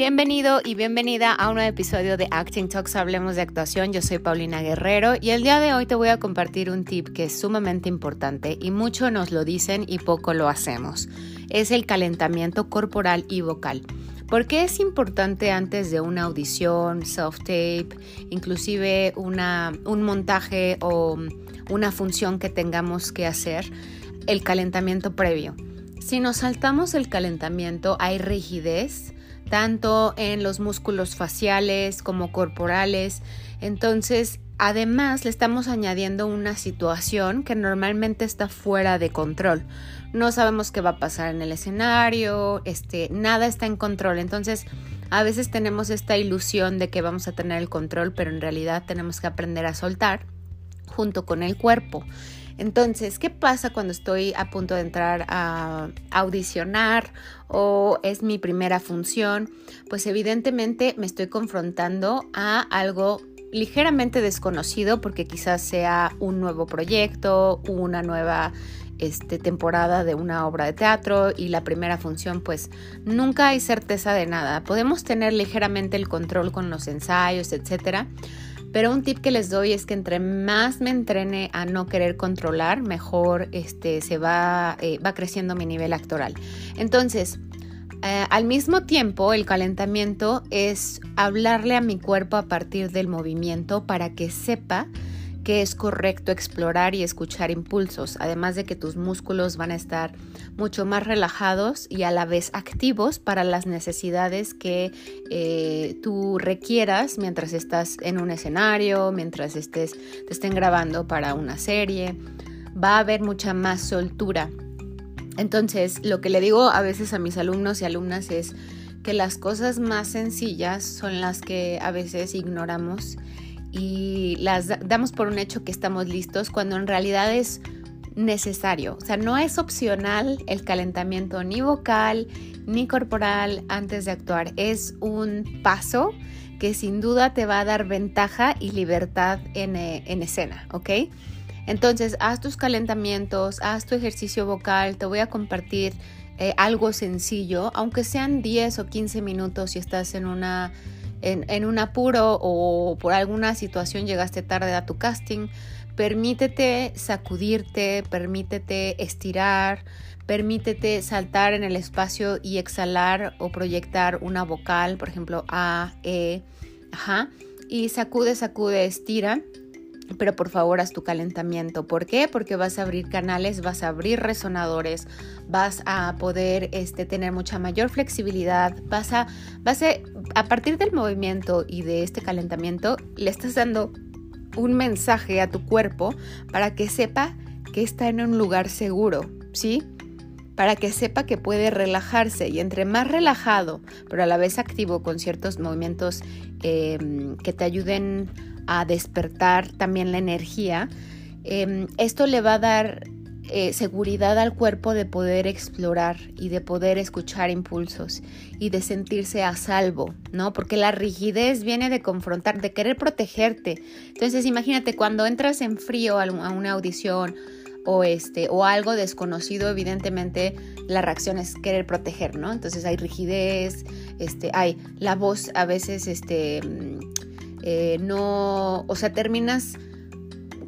Bienvenido y bienvenida a un nuevo episodio de Acting Talks Hablemos de Actuación. Yo soy Paulina Guerrero y el día de hoy te voy a compartir un tip que es sumamente importante y mucho nos lo dicen y poco lo hacemos. Es el calentamiento corporal y vocal. ¿Por qué es importante antes de una audición, self-tape, inclusive una, un montaje o una función que tengamos que hacer, el calentamiento previo? Si nos saltamos el calentamiento, hay rigidez, tanto en los músculos faciales como corporales. Entonces, además le estamos añadiendo una situación que normalmente está fuera de control. No sabemos qué va a pasar en el escenario, este, nada está en control. Entonces, a veces tenemos esta ilusión de que vamos a tener el control, pero en realidad tenemos que aprender a soltar junto con el cuerpo. Entonces, ¿qué pasa cuando estoy a punto de entrar a audicionar o es mi primera función? Pues evidentemente me estoy confrontando a algo ligeramente desconocido porque quizás sea un nuevo proyecto, una nueva este, temporada de una obra de teatro y la primera función pues nunca hay certeza de nada. Podemos tener ligeramente el control con los ensayos, etcétera, pero un tip que les doy es que entre más me entrene a no querer controlar, mejor este, se va, eh, creciendo mi nivel actoral. Entonces, eh, al mismo tiempo, el calentamiento es hablarle a mi cuerpo a partir del movimiento para que sepa es correcto explorar y escuchar impulsos, además de que tus músculos van a estar mucho más relajados y a la vez activos para las necesidades que eh, tú requieras mientras estás en un escenario, mientras estés, te estén grabando para una serie. Va a haber mucha más soltura. Entonces, lo que le digo a veces a mis alumnos y alumnas es que las cosas más sencillas son las que a veces ignoramos y las damos por un hecho que estamos listos cuando en realidad es necesario. O sea, no es opcional el calentamiento ni vocal ni corporal antes de actuar. Es un paso que sin duda te va a dar ventaja y libertad en, eh, escena, ¿ok? Entonces, haz tus calentamientos, haz tu ejercicio vocal, te voy a compartir eh, algo sencillo, aunque sean 10 o 15 minutos si estás en una en, un apuro o por alguna situación llegaste tarde a tu casting, permítete sacudirte, permítete estirar, permítete saltar en el espacio y exhalar o proyectar una vocal, por ejemplo, A, E, ajá, y sacude, sacude, estira pero por favor haz tu calentamiento. ¿Por qué? Porque vas a abrir canales, vas a abrir resonadores, vas a poder este, tener mucha mayor flexibilidad, vas a, vas a, a partir del movimiento y de este calentamiento, le estás dando un mensaje a tu cuerpo para que sepa que está en un lugar seguro, ¿sí? Para que sepa que puede relajarse y entre más relajado, pero a la vez activo con ciertos movimientos em, que te ayuden a despertar también la energía, em, esto le va a dar eh, seguridad al cuerpo de poder explorar y de poder escuchar impulsos y de sentirse a salvo, ¿no? Porque la rigidez viene de confrontar, de querer protegerte. Entonces, imagínate cuando entras en frío a una audición o este o algo desconocido, evidentemente la reacción es querer proteger, ¿no? Entonces hay rigidez, este, hay la voz a veces, este eh, no, o sea, terminas,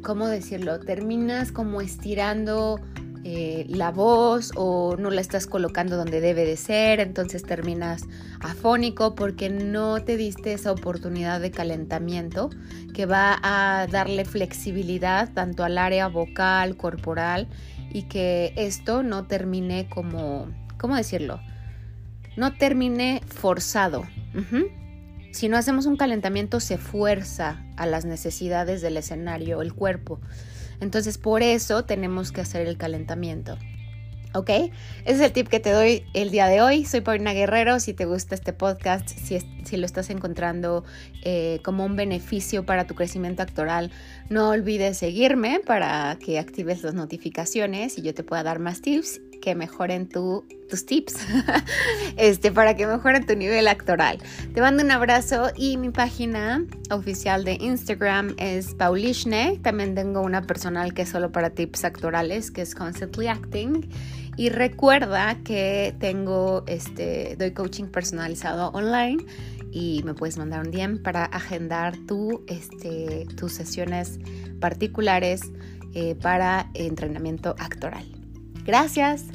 ¿cómo decirlo? Terminas como estirando eh, la voz o no la estás colocando donde debe de ser, entonces terminas afónico porque no te diste esa oportunidad de calentamiento que va a darle flexibilidad tanto al área vocal, corporal y que esto no termine como, ¿cómo decirlo? No termine forzado. Si no hacemos un calentamiento se fuerza a las necesidades del escenario, el cuerpo. Entonces por eso tenemos que hacer el calentamiento. ¿Ok? Ese es el tip que te doy el día de hoy. Soy Paulina Guerrero. Si te gusta este podcast, si, si lo estás encontrando eh, como un beneficio para tu crecimiento actoral, no olvides seguirme para que actives las notificaciones y yo te pueda dar más tips que mejoren tus tips, este, para que mejoren tu nivel actoral. Te mando un abrazo y mi página oficial de Instagram es Paulishne. También tengo una personal que es solo para tips actorales, que es Constantly Acting. Y recuerda que tengo este, doy coaching personalizado online y me puedes mandar un DM para agendar tu, este, tus sesiones particulares eh, para entrenamiento actoral. Gracias.